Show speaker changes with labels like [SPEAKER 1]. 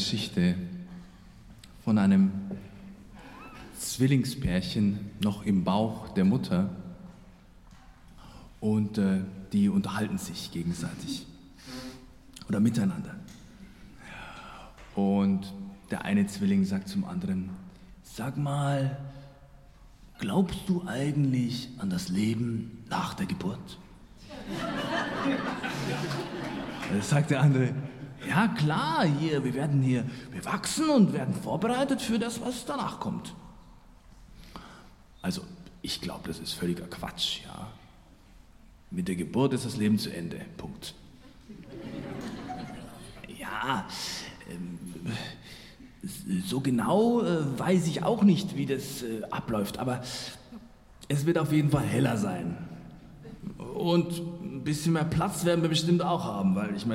[SPEAKER 1] Geschichte von einem Zwillingspärchen noch im Bauch der Mutter und äh, die unterhalten sich gegenseitig oder miteinander. Und der eine Zwilling sagt zum anderen, sag mal, glaubst du eigentlich an das Leben nach der Geburt? Da sagt der andere, ja klar, hier, wir werden hier, wir wachsen und werden vorbereitet für das, was danach kommt. Also, ich glaube, das ist völliger Quatsch, ja. Mit der Geburt ist das Leben zu Ende. Punkt. Ja, ähm, so genau äh, weiß ich auch nicht, wie das äh, abläuft, aber es wird auf jeden Fall heller sein. Und ein bisschen mehr Platz werden wir bestimmt auch haben, weil ich meine,